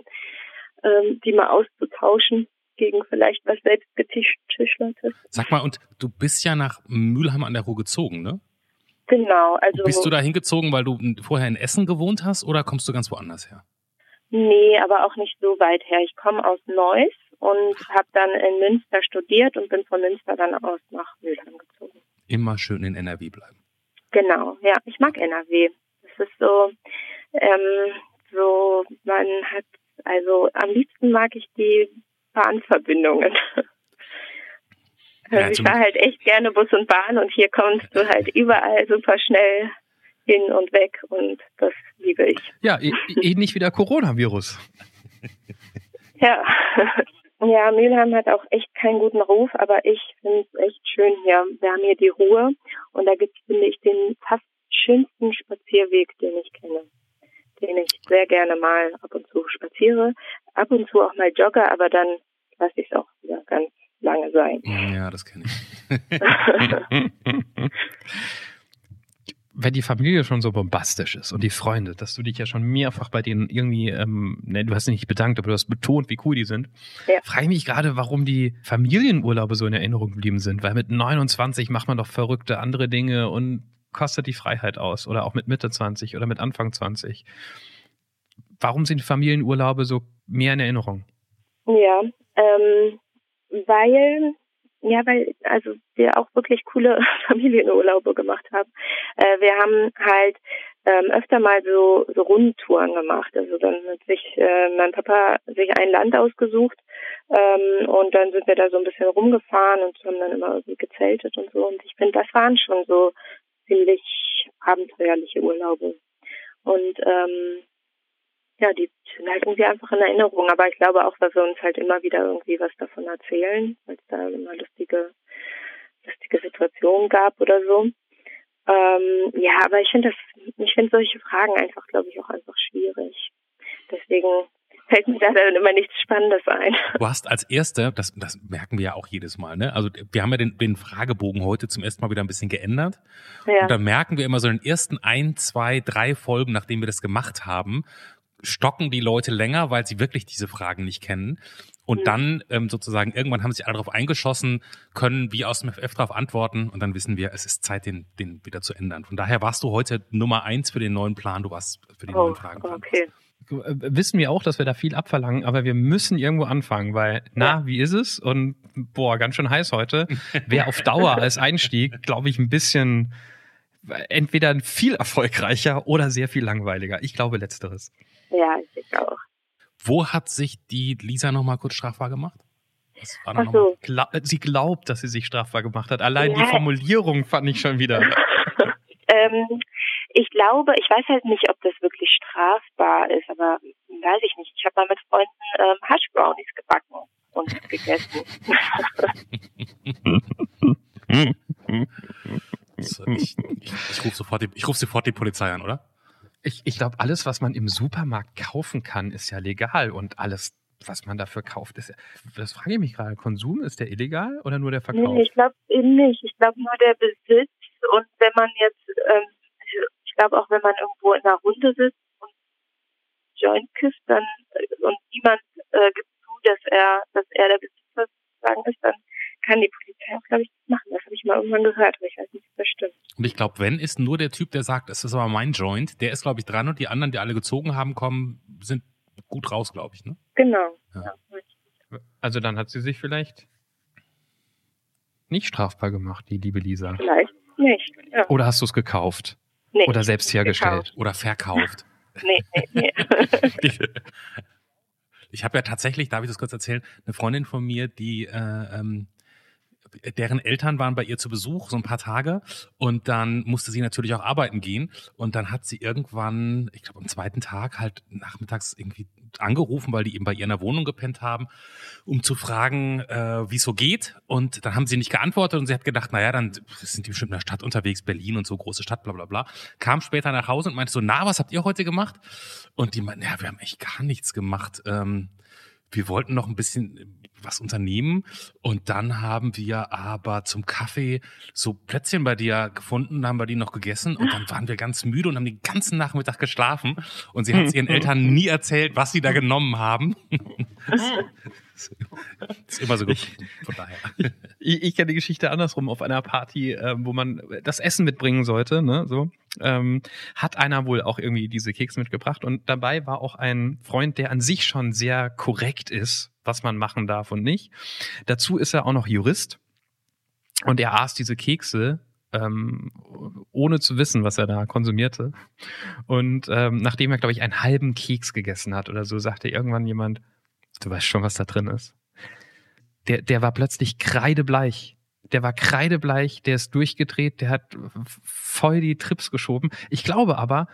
ähm, die mal auszutauschen gegen vielleicht was selbstgetischlertes. Sag mal, und du bist ja nach Mülheim an der Ruhr gezogen, ne? Genau, also. Bist du da hingezogen, weil du vorher in Essen gewohnt hast oder kommst du ganz woanders her? Nee, aber auch nicht so weit her. Ich komme aus Neuss und habe dann in Münster studiert und bin von Münster dann aus nach Mülheim gezogen. Immer schön in NRW bleiben. Genau, ja, ich mag NRW. Es ist so, ähm, so, man hat, also am liebsten mag ich die Bahnverbindungen. Also ja, ich fahre halt echt gerne Bus und Bahn und hier kommst du halt überall super schnell hin und weg und das liebe ich. Ja, ähnlich wie der Coronavirus. ja. Ja, Mülheim hat auch echt keinen guten Ruf, aber ich finde es echt schön hier. Wir haben hier die Ruhe und da gibt es, finde ich, den fast schönsten Spazierweg, den ich kenne, den ich sehr gerne mal ab und zu spaziere, ab und zu auch mal jogge, aber dann lasse ich es auch wieder ganz lange sein. Ja, das kenne ich. wenn die Familie schon so bombastisch ist und die Freunde, dass du dich ja schon mehrfach bei denen irgendwie, ähm, ne, du hast dich nicht bedankt, aber du hast betont, wie cool die sind, Ja. frage ich mich gerade, warum die Familienurlaube so in Erinnerung geblieben sind, weil mit 29 macht man doch verrückte andere Dinge und kostet die Freiheit aus oder auch mit Mitte 20 oder mit Anfang 20. Warum sind Familienurlaube so mehr in Erinnerung? Ja, ähm, weil, ja, weil, also wir auch wirklich coole Familienurlaube gemacht haben. Äh, wir haben halt ähm, öfter mal so, so Rundtouren gemacht. Also dann hat sich äh, mein Papa sich ein Land ausgesucht ähm, und dann sind wir da so ein bisschen rumgefahren und haben dann immer irgendwie gezeltet und so. Und ich finde, das waren schon so ziemlich abenteuerliche Urlaube. Und ähm, ja, die sind halt irgendwie einfach in Erinnerung. Aber ich glaube auch, weil wir uns halt immer wieder irgendwie was davon erzählen, weil es da immer lustige, lustige Situationen gab oder so. Ähm, ja, aber ich finde das, ich finde solche Fragen einfach, glaube ich, auch einfach schwierig. Deswegen fällt mir da dann immer nichts Spannendes ein. Du hast als Erste, das, das merken wir ja auch jedes Mal, ne? Also wir haben ja den, den Fragebogen heute zum ersten Mal wieder ein bisschen geändert. Ja. Und da merken wir immer so in den ersten ein, zwei, drei Folgen, nachdem wir das gemacht haben, stocken die Leute länger, weil sie wirklich diese Fragen nicht kennen. Und Mhm. dann ähm, sozusagen irgendwann haben sich alle darauf eingeschossen, können wie aus dem FF darauf antworten und dann wissen wir, es ist Zeit, den, den wieder zu ändern. Von daher warst du heute Nummer eins für den neuen Plan, du warst für die Oh, neuen Fragen. dran. okay. Äh, Wissen wir auch, dass wir da viel abverlangen, aber wir müssen irgendwo anfangen, weil, na, wie ist es? Und boah, ganz schön heiß heute. Wäre auf Dauer als Einstieg, glaube ich, ein bisschen entweder viel erfolgreicher oder sehr viel langweiliger. Ich glaube letzteres. Ja, ich denke auch. Wo hat sich die Lisa nochmal kurz strafbar gemacht? Was war Ach so. Gla sie glaubt, dass sie sich strafbar gemacht hat. Allein die Ja. Formulierung fand ich schon wieder. Ähm, ich glaube, ich weiß halt nicht, ob das wirklich strafbar ist, aber weiß ich nicht. Ich habe mal mit Freunden ähm, Hash Brownies gebacken und gegessen. Ich, ich, ich rufe sofort, die- ich ruf sofort die Polizei an, oder? Ich, ich glaube, alles, was man im Supermarkt kaufen kann, ist ja legal und alles, was man dafür kauft, ist ja. Das frage ich mich gerade. Konsum, ist der illegal oder nur der Verkauf? Nee, ich glaube eben nicht. Ich glaube nur der Besitz und wenn man jetzt, ähm, ich glaube auch wenn man irgendwo in einer Runde sitzt und Joint küsst, dann äh, und niemand äh, gibt zu, dass er, dass er der Besitzer sozusagen ist, dann kann die Polizei auch, glaube ich, machen. Das habe ich mal irgendwann gehört, aber ich weiß nicht, ob das stimmt. Und ich glaube, wenn ist nur der Typ, der sagt, es ist aber mein Joint, der ist, glaube ich, dran und die anderen, die alle gezogen haben, kommen, sind gut raus, glaube ich. Ne? Genau. Ja. Ja. Also dann hat sie sich vielleicht nicht strafbar gemacht, die liebe Lisa. Vielleicht nicht. Ja. Oder hast du es gekauft? Nee, Oder selbst hergestellt? Oder verkauft. Nee, nee, nee. Ich habe ja tatsächlich, darf ich das kurz erzählen, eine Freundin von mir, die äh, ähm, deren Eltern waren bei ihr zu Besuch, so ein paar Tage. Und dann musste sie natürlich auch arbeiten gehen. Und dann hat sie irgendwann, ich glaube am zweiten Tag, halt nachmittags irgendwie angerufen, weil die eben bei ihr in der Wohnung gepennt haben, um zu fragen, äh, wie es so geht. Und dann haben sie nicht geantwortet und sie hat gedacht, naja, dann sind die bestimmt in der Stadt unterwegs, Berlin und so, große Stadt, bla bla bla. Kam später nach Hause und meinte so, na, was habt ihr heute gemacht? Und die meinten, ja, wir haben echt gar nichts gemacht. Ähm, wir wollten noch ein bisschen was unternehmen und dann haben wir aber zum Kaffee so Plätzchen bei dir gefunden, haben wir die noch gegessen und dann waren wir ganz müde und haben den ganzen Nachmittag geschlafen und sie hat es ihren Eltern nie erzählt, was sie da genommen haben. ist immer so gut. Von daher. Ich, ich kenne die Geschichte andersrum auf einer Party, ähm, wo man das Essen mitbringen sollte, ne, so. Ähm, hat einer wohl auch irgendwie diese Kekse mitgebracht und dabei war auch ein Freund, der an sich schon sehr korrekt ist, was man machen darf und nicht. Dazu ist er auch noch Jurist und er aß diese Kekse ähm, ohne zu wissen, was er da konsumierte. Und ähm, nachdem er, glaube ich, einen halben Keks gegessen hat oder so, sagte irgendwann jemand, du weißt schon, was da drin ist. Der, der war plötzlich kreidebleich. Der war kreidebleich, der ist durchgedreht, der hat voll die Trips geschoben. Ich glaube aber,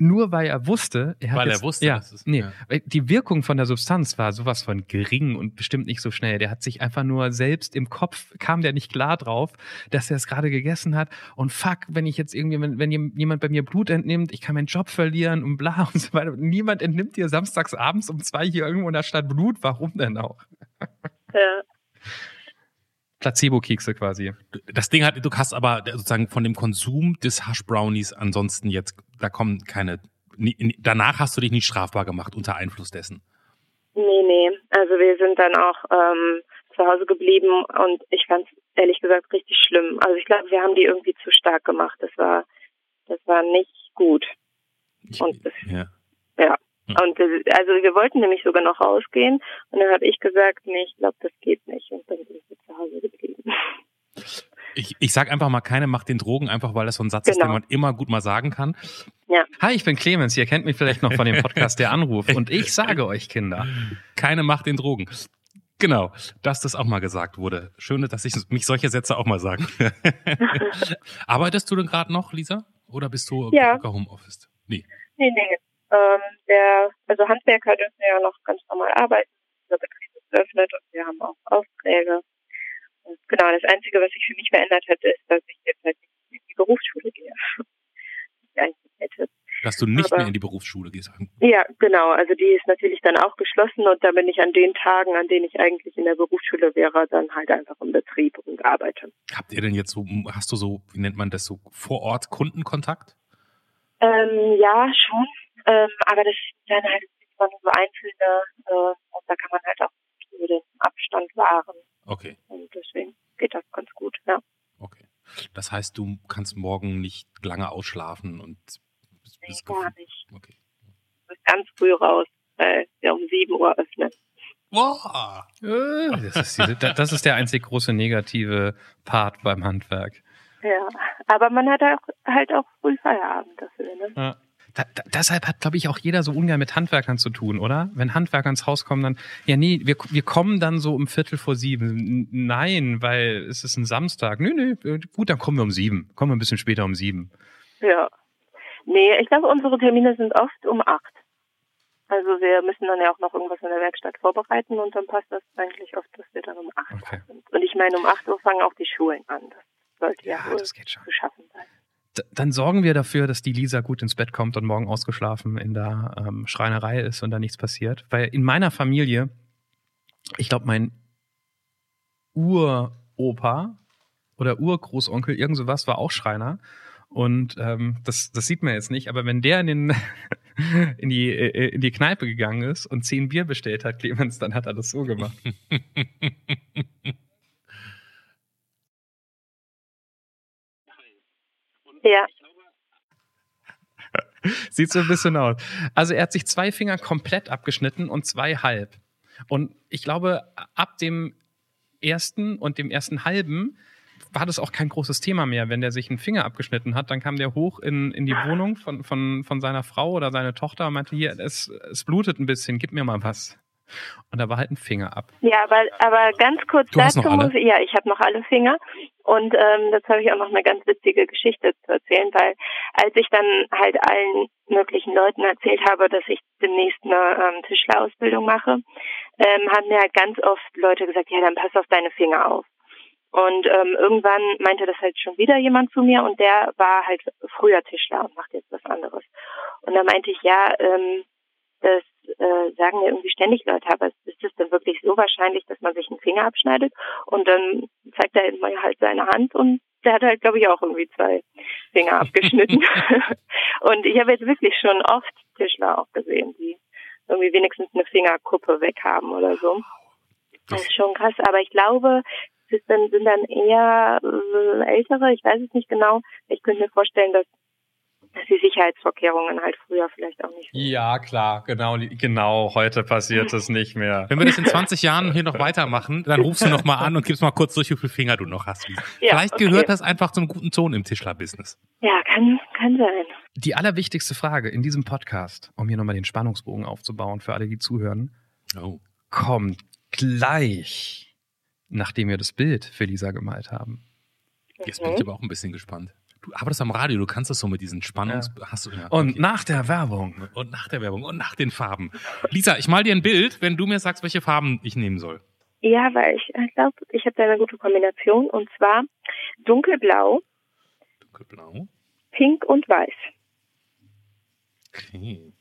nur weil er wusste, er hat Weil er jetzt, wusste, ja, dass es- nee, ja. weil die Wirkung von der Substanz war sowas von gering und bestimmt nicht so schnell. Der hat sich einfach nur selbst im Kopf kam der nicht klar drauf, dass er es gerade gegessen hat und fuck, wenn ich jetzt irgendwie, wenn, wenn jemand bei mir Blut entnimmt, ich kann meinen Job verlieren und bla und so weiter. Niemand entnimmt dir samstags abends um zwei hier irgendwo in der Stadt Blut. Warum denn auch? Ja. Placebo-Kekse quasi. Das Ding hat, du hast aber sozusagen von dem Konsum des Hash Brownies ansonsten jetzt, da kommen keine, danach hast du dich nicht strafbar gemacht unter Einfluss dessen. Nee, nee. Also wir sind dann auch ähm, zu Hause geblieben und ich fand es ehrlich gesagt richtig schlimm. Also ich glaube, wir haben die irgendwie zu stark gemacht. Das war, das war nicht gut. Und das, ja. ja. Und also wir wollten nämlich sogar noch rausgehen und dann habe ich gesagt, nee, ich glaube, das geht nicht und dann sind wir zu Hause geblieben. Ich, ich sage einfach mal, keine macht den Drogen, einfach weil das so ein Satz genau. ist, den man immer gut mal sagen kann. Ja. Hi, ich bin Clemens, ihr kennt mich vielleicht noch von dem Podcast Der Anruf und ich sage euch, Kinder. Keine macht den Drogen. Genau, dass das auch mal gesagt wurde. Schön, dass ich mich solche Sätze auch mal sagen. Arbeitest du denn gerade noch, Lisa? Oder bist du ja. Homeoffice? Nee. Nee, nee. Ähm, der, also Handwerker dürfen ja noch ganz normal arbeiten. Der Betrieb ist geöffnet und wir haben auch Aufträge. Und genau, das Einzige, was sich für mich verändert hat, ist, dass ich jetzt halt nicht in die Berufsschule gehe. Dass du nicht Aber, mehr in die Berufsschule gehst. Ja, genau. Also die ist natürlich dann auch geschlossen und da bin ich an den Tagen, an denen ich eigentlich in der Berufsschule wäre, dann halt einfach im Betrieb und arbeite. Habt ihr denn jetzt so, hast du so, wie nennt man das so, vor Ort Kundenkontakt? Ähm, ja, schon. Ähm, aber das sind dann halt immer nur so einzelne äh, und da kann man halt auch über den Abstand wahren. Okay. Und deswegen geht das ganz gut, ja. Okay. Das heißt, du kannst morgen nicht lange ausschlafen und nee, gar nicht. Okay. Du bist ganz früh raus, weil wir um 7 Uhr öffnen. Boah. Das ist, diese, das ist der einzig große negative Part beim Handwerk. Ja, aber man hat auch, halt auch früh Feierabend dafür. Ne? Ja. Da, da, deshalb hat, glaube ich, auch jeder so ungern mit Handwerkern zu tun, oder? Wenn Handwerker ins Haus kommen, dann, ja, nee, wir, wir kommen dann so um Viertel vor sieben. Nein, weil es ist ein Samstag. Nö, nö, gut, dann kommen wir um sieben. Kommen wir ein bisschen später um sieben. Ja. Nee, ich glaube, unsere Termine sind oft um acht. Also wir müssen dann ja auch noch irgendwas in der Werkstatt vorbereiten und dann passt das eigentlich oft, dass wir dann um acht okay. sind. Und ich meine, um acht Uhr fangen auch die Schulen an. Das sollte ja, ja das geht schon. zu schaffen sein. Dann sorgen wir dafür, dass die Lisa gut ins Bett kommt und morgen ausgeschlafen in der ähm, Schreinerei ist und da nichts passiert. Weil in meiner Familie, ich glaube, mein Uropa oder Urgroßonkel, irgend sowas, war auch Schreiner. Und ähm, das, das sieht man jetzt nicht, aber wenn der in, den, in, die, äh, in die Kneipe gegangen ist und zehn Bier bestellt hat, Clemens, dann hat er das so gemacht. Ja. Sieht so ein bisschen aus. Also er hat sich zwei Finger komplett abgeschnitten und zwei halb. Und ich glaube, ab dem ersten und dem ersten halben war das auch kein großes Thema mehr. Wenn der sich einen Finger abgeschnitten hat, dann kam der hoch in, in die Wohnung von, von, von seiner Frau oder seiner Tochter und meinte, hier, es, es blutet ein bisschen, gib mir mal was. Und da war halt ein Finger ab. Ja, aber, aber ganz kurz du dazu muss ich, ja, ich habe noch alle Finger. Und ähm, dazu habe ich auch noch eine ganz witzige Geschichte zu erzählen, weil als ich dann halt allen möglichen Leuten erzählt habe, dass ich demnächst eine ähm, Tischlerausbildung mache, ähm, haben mir halt ganz oft Leute gesagt, ja, dann pass auf deine Finger auf. Und ähm, irgendwann meinte das halt schon wieder jemand zu mir und der war halt früher Tischler und macht jetzt was anderes. Und da meinte ich, ja, ähm, das äh, sagen mir irgendwie ständig Leute, aber ist es denn wirklich so wahrscheinlich, dass man sich einen Finger abschneidet? Und dann zeigt er immer halt seine Hand und der hat halt, glaube ich, auch irgendwie zwei Finger abgeschnitten. und ich habe jetzt wirklich schon oft Tischler auch gesehen, die irgendwie wenigstens eine Fingerkuppe weg haben oder so. Das ist schon krass, aber ich glaube, es sind dann eher äh, ältere, ich weiß es nicht genau. Ich könnte mir vorstellen, dass dass die Sicherheitsvorkehrungen halt früher vielleicht auch nicht. Ja, klar, genau, genau, heute passiert es nicht mehr. Wenn wir das in 20 Jahren hier noch weitermachen, dann rufst du noch mal an und gibst mal kurz durch, wie viele Finger du noch hast. Ja, vielleicht okay. gehört das einfach zum guten Ton im Tischler-Business. Ja, kann, kann sein. Die allerwichtigste Frage in diesem Podcast, um hier nochmal den Spannungsbogen aufzubauen für alle, die zuhören, oh. kommt gleich, nachdem wir das Bild für Lisa gemalt haben. Jetzt bin ich aber auch ein bisschen gespannt. Du arbeitest am Radio, du kannst das so mit diesen Spannungs... Ja. Hast du, ja, und okay. nach der Werbung. Und nach der Werbung und nach den Farben. Lisa, ich mal dir ein Bild, wenn du mir sagst, welche Farben ich nehmen soll. Ja, weil ich glaube, ich habe da eine gute Kombination. Und zwar dunkelblau, dunkelblau, pink und weiß. Okay.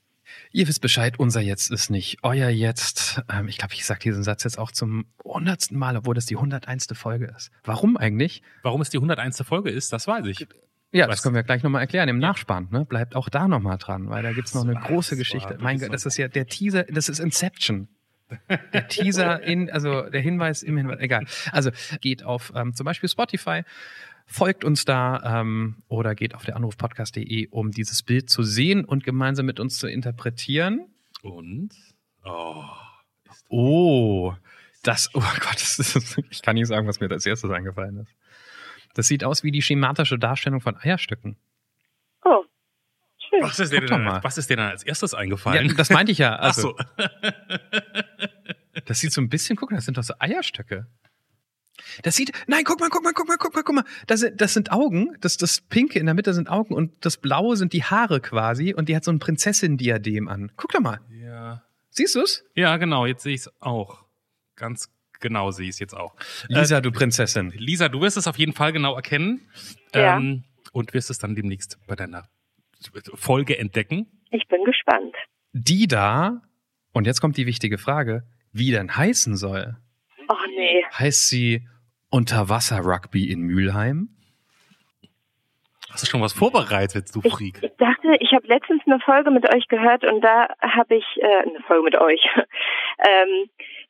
Ihr wisst Bescheid, unser Jetzt ist nicht euer Jetzt. Ähm, ich glaube, ich sage diesen Satz jetzt auch zum hundertsten Mal, obwohl das die 101. Folge ist. Warum eigentlich? Warum es die 101. Folge ist, das weiß ich. Ja, Was? das können wir gleich nochmal erklären im Nachspann. Ne? Bleibt auch da nochmal dran, weil da gibt's noch eine große Geschichte. mein Gott, das ist ja der Teaser, das ist Inception. Der Teaser in, also der Hinweis im Hinweis, egal. Also geht auf ähm, zum Beispiel Spotify, folgt uns da ähm, oder geht auf der Anrufpodcast.de, um dieses Bild zu sehen und gemeinsam mit uns zu interpretieren. Und? Oh. Oh, das, oh Gott, das ist, ich kann nicht sagen, was mir als erstes eingefallen ist. Das sieht aus wie die schematische Darstellung von Eierstücken. Oh, schön. Was ist, dir denn, was ist dir denn als erstes Ja, eingefallen? das meinte ich ja. Ach Also, so. Das sieht so ein bisschen, guck mal, das sind doch so Eierstöcke. Das sieht, nein, guck mal, guck mal, guck mal, guck mal, guck mal. Das sind, das sind Augen, das, das Pinke in der Mitte sind Augen und das Blaue sind die Haare quasi und die hat so ein Prinzessin-Diadem an. Guck doch mal. Ja. Siehst du's? ja, genau, jetzt sehe ich es auch. Ganz genau sehe ich es jetzt auch. Lisa, du Prinzessin. Lisa, du wirst es auf jeden Fall genau erkennen. Ja. Ähm, und wirst es dann demnächst bei deiner Folge entdecken. Ich bin gespannt. Die da, und jetzt kommt die wichtige Frage, wie denn heißen soll. Oh nee. Heißt sie Unterwasser-Rugby in Mülheim? Hast du schon was vorbereitet, du Ich, Freak? ich dachte, ich habe letztens eine Folge mit euch gehört und da habe ich äh, eine Folge mit euch. ähm,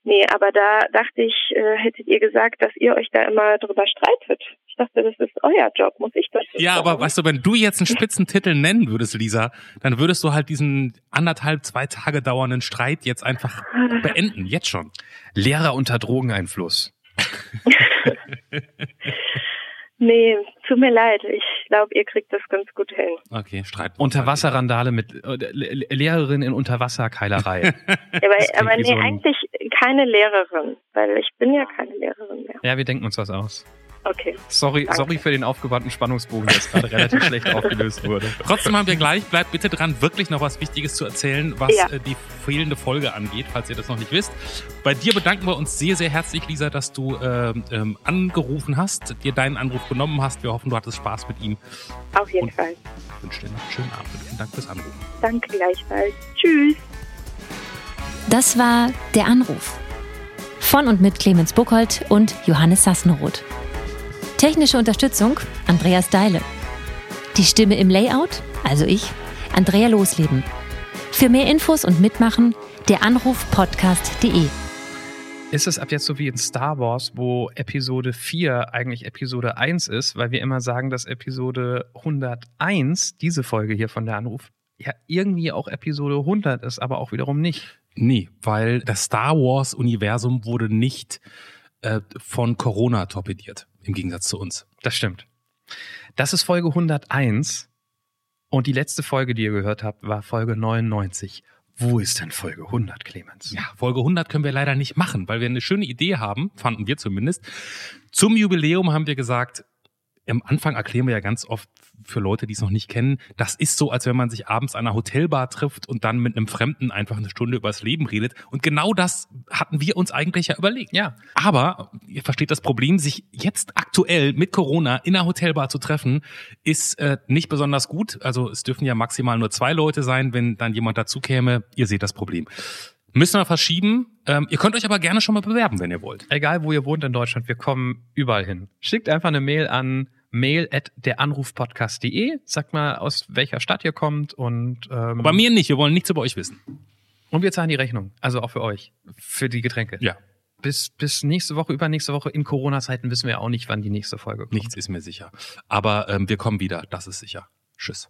nee, aber da dachte ich, äh, hättet ihr gesagt, dass ihr euch da immer drüber streitet. Ich dachte, das ist euer Job, muss ich das Ja, aber sagen? weißt du, wenn du jetzt einen Spitzentitel nennen würdest, Lisa, dann würdest du halt diesen anderthalb, zwei Tage dauernden Streit jetzt einfach beenden. Jetzt schon. Lehrer unter Drogeneinfluss. Nee, tut mir leid. Ich glaube, ihr kriegt das ganz gut hin. Okay, Streit. Unterwasserrandale mit äh, Le- Lehrerin in Unterwasserkeilerei. Aber, aber nee, so ein- eigentlich keine Lehrerin, weil ich bin ja keine Lehrerin mehr. ja, wir denken uns was aus. Okay. Sorry, Danke. sorry für den aufgewandten Spannungsbogen, der jetzt gerade relativ schlecht aufgelöst wurde. Trotzdem haben wir gleich, bleibt bitte dran, wirklich noch was Wichtiges zu erzählen, was Ja. äh, die fehlende Folge angeht, falls ihr das noch nicht wisst. Bei dir bedanken wir uns sehr, sehr herzlich, Lisa, dass du ähm, ähm, angerufen hast, dir deinen Anruf genommen hast. Wir hoffen, du hattest Spaß mit ihm. Auf jeden Und- Fall. Ich wünsche dir noch einen schönen Abend und vielen Dank fürs Anrufen. Danke gleichfalls. Tschüss. Das war Der Anruf. Von und mit Clemens Buchholz und Johannes Sassenroth. Technische Unterstützung Andreas Deile. Die Stimme im Layout, also ich, Andrea Losleben. Für mehr Infos und Mitmachen der Anrufpodcast.de. Ist es ab jetzt so wie in Star Wars, wo Episode 4 eigentlich Episode 1 ist, weil wir immer sagen, dass Episode 101, diese Folge hier von der Anruf, ja irgendwie auch Episode 100 ist, aber auch wiederum nicht. Nee, weil das Star Wars-Universum wurde nicht äh, von Corona torpediert, im Gegensatz zu uns. Das stimmt. Das ist Folge 101 und die letzte Folge, die ihr gehört habt, war Folge 99. Wo ist denn Folge 100, Clemens? Ja, Folge 100 können wir leider nicht machen, weil wir eine schöne Idee haben, fanden wir zumindest. Zum Jubiläum haben wir gesagt, am Anfang erklären wir ja ganz oft für Leute, die es noch nicht kennen, das ist so, als wenn man sich abends an einer Hotelbar trifft und dann mit einem Fremden einfach eine Stunde übers Leben redet. Und genau das hatten wir uns eigentlich ja überlegt. Ja. Aber ihr versteht das Problem, sich jetzt aktuell mit Corona in einer Hotelbar zu treffen, ist äh, nicht besonders gut. Also es dürfen ja maximal nur zwei Leute sein, wenn dann jemand dazu käme. Ihr seht das Problem. Müssen wir verschieben. Ähm, ihr könnt euch aber gerne schon mal bewerben, wenn ihr wollt. Egal, wo ihr wohnt in Deutschland, wir kommen überall hin. Schickt einfach eine Mail an mail at deranrufpodcast.de. Sagt mal, aus welcher Stadt ihr kommt und, ähm, Bei mir nicht, wir wollen nichts über euch wissen. und wir zahlen die Rechnung. Also auch für euch. Für die Getränke. Ja, Bis, bis nächste Woche, übernächste Woche in Corona-Zeiten wissen wir auch nicht, wann die nächste Folge kommt. nichts ist mir sicher. Aber ähm, wir kommen wieder, das ist sicher. Tschüss.